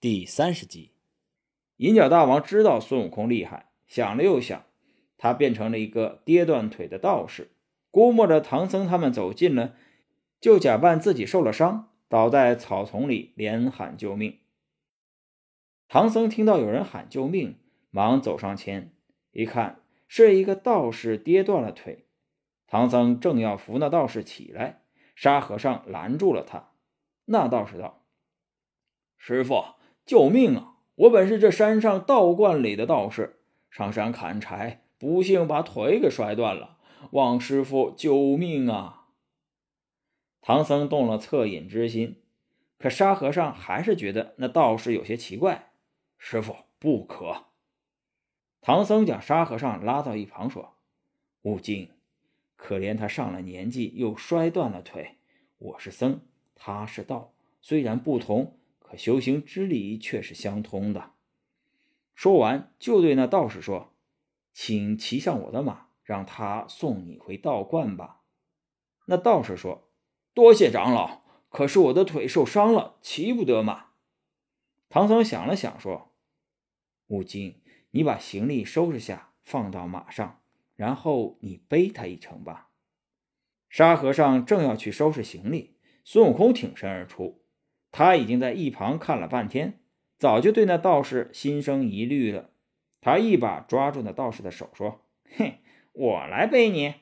第三十集，银角大王知道孙悟空厉害，想了又想，他变成了一个跌断腿的道士，估摸着唐僧他们走近了，就假扮自己受了伤，倒在草丛里连喊救命。唐僧听到有人喊救命，忙走上前，一看是一个道士跌断了腿。唐僧正要扶那道士起来，沙和尚拦住了他。那道士道：“师傅。”救命啊！我本是这山上道观里的道士，上山砍柴，不幸把腿给摔断了，望师傅救命啊！唐僧动了恻隐之心，可沙和尚还是觉得那道士有些奇怪。师傅不可！唐僧将沙和尚拉到一旁说：“悟净，可怜他上了年纪又摔断了腿，我是僧，他是道，虽然不同。”可修行之理却是相通的。说完，就对那道士说：“请骑上我的马，让他送你回道观吧。”那道士说：“多谢长老，可是我的腿受伤了，骑不得马。”唐僧想了想，说：“悟净，你把行李收拾下，放到马上，然后你背他一程吧。”沙和尚正要去收拾行李，孙悟空挺身而出。他已经在一旁看了半天，早就对那道士心生疑虑了。他一把抓住那道士的手，说：“哼，我来背你。”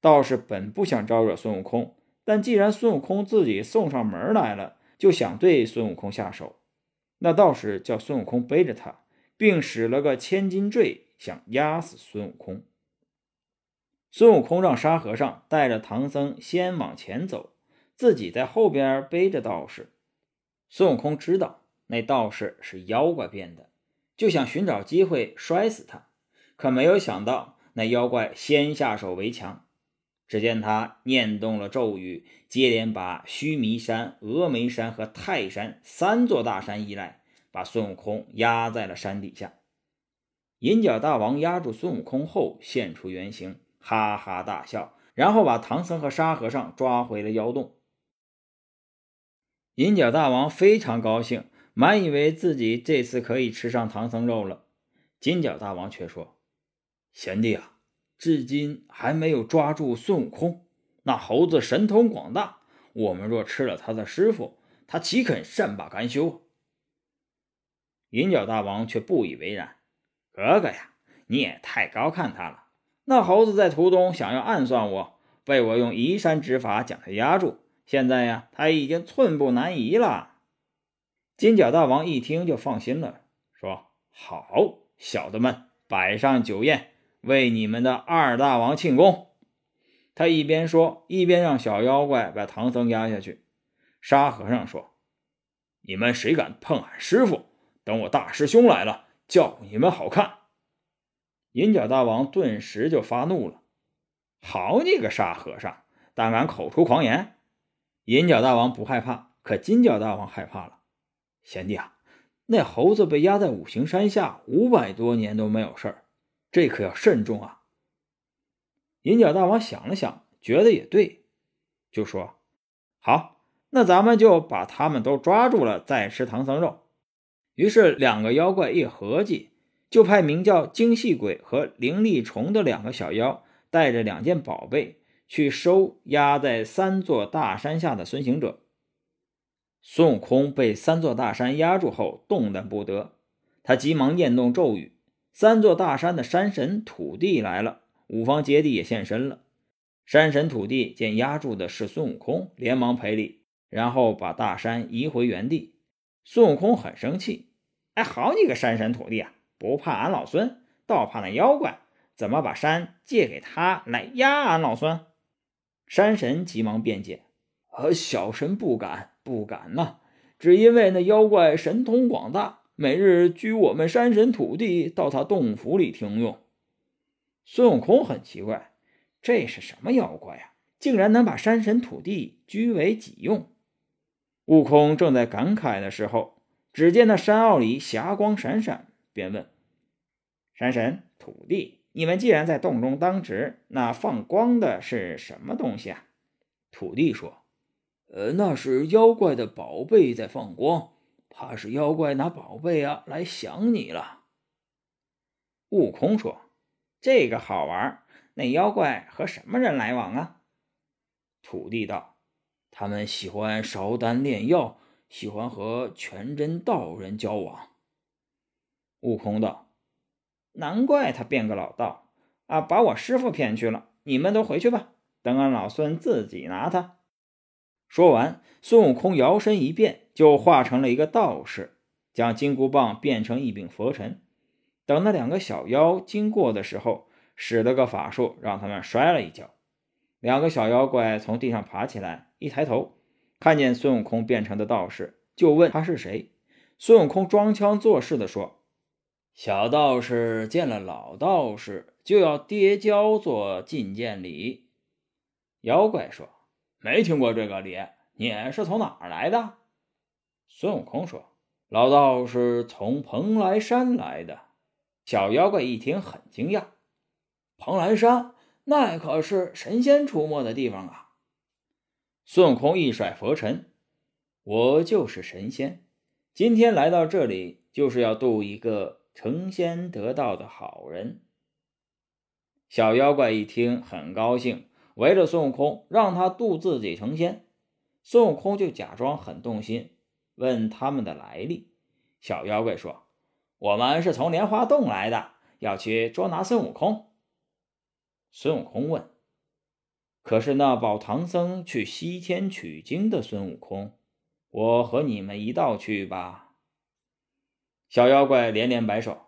道士本不想招惹孙悟空，但既然孙悟空自己送上门来了，就想对孙悟空下手。那道士叫孙悟空背着他，并使了个千斤坠，想压死孙悟空。孙悟空让沙和尚带着唐僧先往前走。自己在后边背着道士，孙悟空知道那道士是妖怪变的，就想寻找机会摔死他。可没有想到，那妖怪先下手为强。只见他念动了咒语，接连把须弥山、峨眉山和泰山三座大山移来，把孙悟空压在了山底下。银角大王压住孙悟空后，现出原形，哈哈大笑，然后把唐僧和沙和尚抓回了妖洞。银角大王非常高兴，满以为自己这次可以吃上唐僧肉了。金角大王却说：“贤弟啊，至今还没有抓住孙悟空。那猴子神通广大，我们若吃了他的师傅，他岂肯善罢甘休？”银角大王却不以为然：“哥哥呀，你也太高看他了。那猴子在途中想要暗算我，被我用移山之法将他压住。”现在呀，他已经寸步难移了。金角大王一听就放心了，说：“好，小的们，摆上酒宴，为你们的二大王庆功。”他一边说，一边让小妖怪把唐僧压下去。沙和尚说：“你们谁敢碰俺师傅？等我大师兄来了，叫你们好看。”银角大王顿时就发怒了：“好你个沙和尚，胆敢口出狂言！”银角大王不害怕，可金角大王害怕了。贤弟啊，那猴子被压在五行山下五百多年都没有事儿，这可要慎重啊。银角大王想了想，觉得也对，就说：“好，那咱们就把他们都抓住了，再吃唐僧肉。”于是两个妖怪一合计，就派名叫精细鬼和灵力虫的两个小妖，带着两件宝贝。去收压在三座大山下的孙行者。孙悟空被三座大山压住后，动弹不得。他急忙念动咒语，三座大山的山神土地来了，五方揭谛也现身了。山神土地见压住的是孙悟空，连忙赔礼，然后把大山移回原地。孙悟空很生气：“哎，好你个山神土地啊，不怕俺老孙，倒怕那妖怪，怎么把山借给他来压俺老孙？”山神急忙辩解：“呃，小神不敢，不敢呐！只因为那妖怪神通广大，每日居我们山神土地到他洞府里听用。”孙悟空很奇怪：“这是什么妖怪呀？竟然能把山神土地居为己用？”悟空正在感慨的时候，只见那山坳里霞光闪闪，便问：“山神土地？”你们既然在洞中当值，那放光的是什么东西啊？土地说：“呃，那是妖怪的宝贝在放光，怕是妖怪拿宝贝啊来想你了。悟空说：“这个好玩。那妖怪和什么人来往啊？”土地道：“他们喜欢烧丹炼药，喜欢和全真道人交往。”悟空道：“难怪他变个老道啊，把我师傅骗去了。你们都回去吧，等俺老孙自己拿他。”说完，孙悟空摇身一变，就化成了一个道士，将金箍棒变成一柄佛尘。等那两个小妖经过的时候，使了个法术，让他们摔了一跤。两个小妖怪从地上爬起来，一抬头，看见孙悟空变成的道士，就问他是谁。孙悟空装腔作势地说：“小道士见了老道士，就要跌跤做觐见礼。”妖怪说。没听过这个礼，你是从哪儿来的？孙悟空说：“老道是从蓬莱山来的。”小妖怪一听很惊讶：“蓬莱山那可是神仙出没的地方啊！”孙悟空一甩佛尘：“我就是神仙，今天来到这里就是要渡一个成仙得道的好人。”小妖怪一听很高兴。围着孙悟空，让他渡自己成仙。孙悟空就假装很动心，问他们的来历。小妖怪说：“我们是从莲花洞来的，要去捉拿孙悟空。”孙悟空问：“可是那保唐僧去西天取经的孙悟空，我和你们一道去吧？”小妖怪连连摆手：“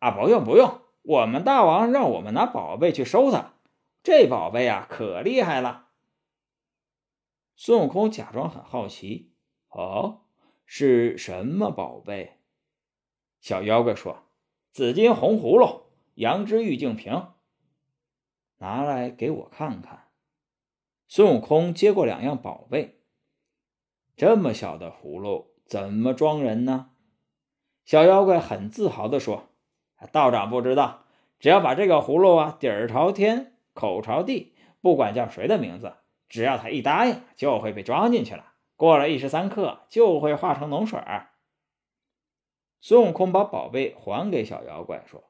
啊，不用不用，我们大王让我们拿宝贝去收他。”这宝贝啊，可厉害了！孙悟空假装很好奇：“哦，是什么宝贝？”小妖怪说：“紫金红葫芦，羊脂玉净瓶，拿来给我看看。”孙悟空接过两样宝贝，这么小的葫芦怎么装人呢？小妖怪很自豪地说：“道长不知道，只要把这个葫芦啊，底儿朝天。”口朝地，不管叫谁的名字，只要他一答应，就会被装进去了。过了一时三刻，就会化成脓水。孙悟空把宝贝还给小妖怪，说：“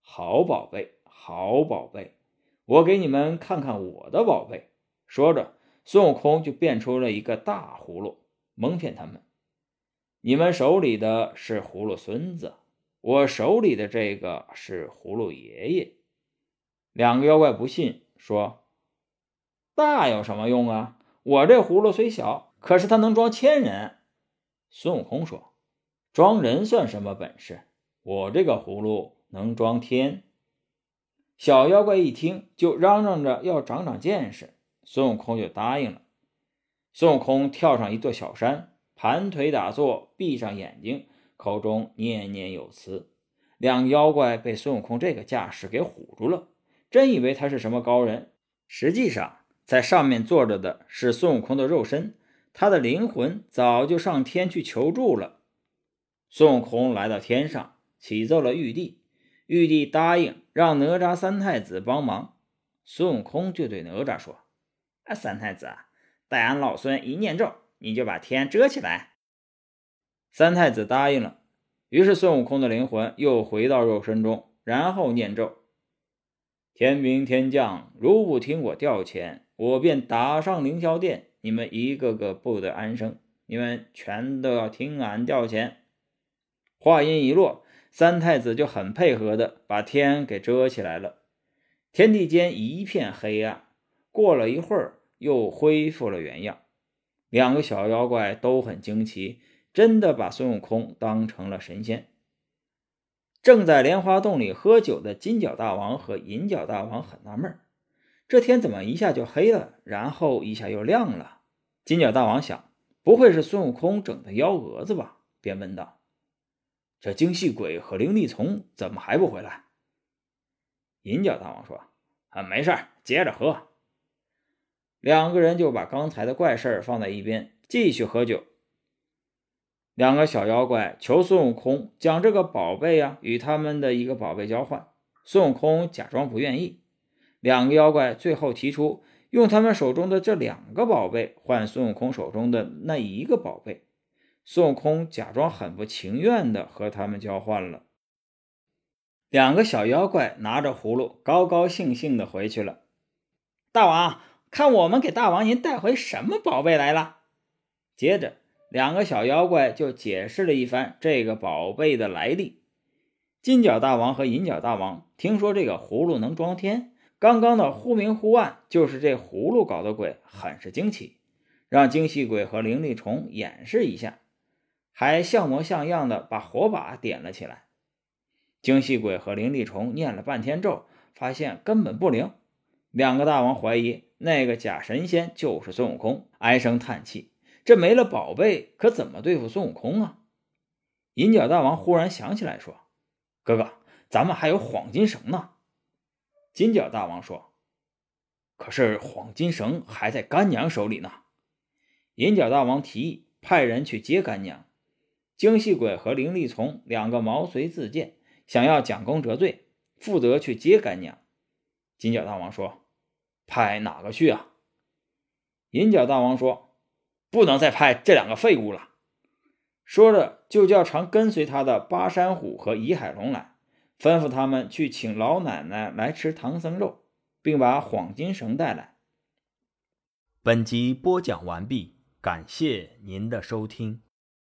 好宝贝，好宝贝，我给你们看看我的宝贝。”说着，孙悟空就变出了一个大葫芦，蒙骗他们：“你们手里的是葫芦孙子，我手里的这个是葫芦爷爷。”两个妖怪不信，说：“大有什么用啊？我这葫芦虽小，可是它能装千人。”孙悟空说：“装人算什么本事？我这个葫芦能装天。”小妖怪一听，就嚷嚷着要长长见识。孙悟空就答应了。孙悟空跳上一座小山，盘腿打坐，闭上眼睛，口中念念有词。两妖怪被孙悟空这个架势给唬住了。真以为他是什么高人，实际上在上面坐着的是孙悟空的肉身，他的灵魂早就上天去求助了。孙悟空来到天上，启奏了玉帝，玉帝答应让哪吒三太子帮忙。孙悟空就对哪吒说：“啊，三太子啊，待俺老孙一念咒，你就把天遮起来。”三太子答应了。于是孙悟空的灵魂又回到肉身中，然后念咒。天兵天将，如不听我调遣，我便打上凌霄殿，你们一个个不得安生。你们全都要听俺调遣。话音一落，三太子就很配合的把天给遮起来了，天地间一片黑暗。过了一会儿，又恢复了原样。两个小妖怪都很惊奇，真的把孙悟空当成了神仙。正在莲花洞里喝酒的金角大王和银角大王很纳闷这天怎么一下就黑了，然后一下又亮了？金角大王想，不会是孙悟空整的幺蛾子吧？便问道：“这精细鬼和灵力虫怎么还不回来？”银角大王说：“啊，没事接着喝。”两个人就把刚才的怪事儿放在一边，继续喝酒。两个小妖怪求孙悟空将这个宝贝呀与他们的一个宝贝交换，孙悟空假装不愿意。两个妖怪最后提出用他们手中的这两个宝贝换孙悟空手中的那一个宝贝，孙悟空假装很不情愿的和他们交换了。两个小妖怪拿着葫芦，高高兴兴的回去了。大王，看我们给大王您带回什么宝贝来了？接着，两个小妖怪就解释了一番这个宝贝的来历。金角大王和银角大王听说这个葫芦能装天，刚刚的忽明忽暗就是这葫芦搞的鬼，很是惊奇，让精细鬼和灵力虫演示一下，还像模像样的把火把点了起来。精细鬼和灵力虫念了半天咒，发现根本不灵。两个大王怀疑那个假神仙就是孙悟空，唉声叹气：这没了宝贝，可怎么对付孙悟空啊？银角大王忽然想起来说。哥哥，咱们还有黄金绳呢。金角大王说：“可是黄金绳还在干娘手里呢。”银角大王提议派人去接干娘。精细鬼和灵力虫两个毛遂自荐，想要将功折罪，负责去接干娘。金角大王说：“派哪个去啊？”银角大王说：“不能再派这两个废物了。”说着，就叫常跟随他的巴山虎和怡海龙来，吩咐他们去请老奶奶来吃唐僧肉，并把黄金绳带来。本集播讲完毕，感谢您的收听。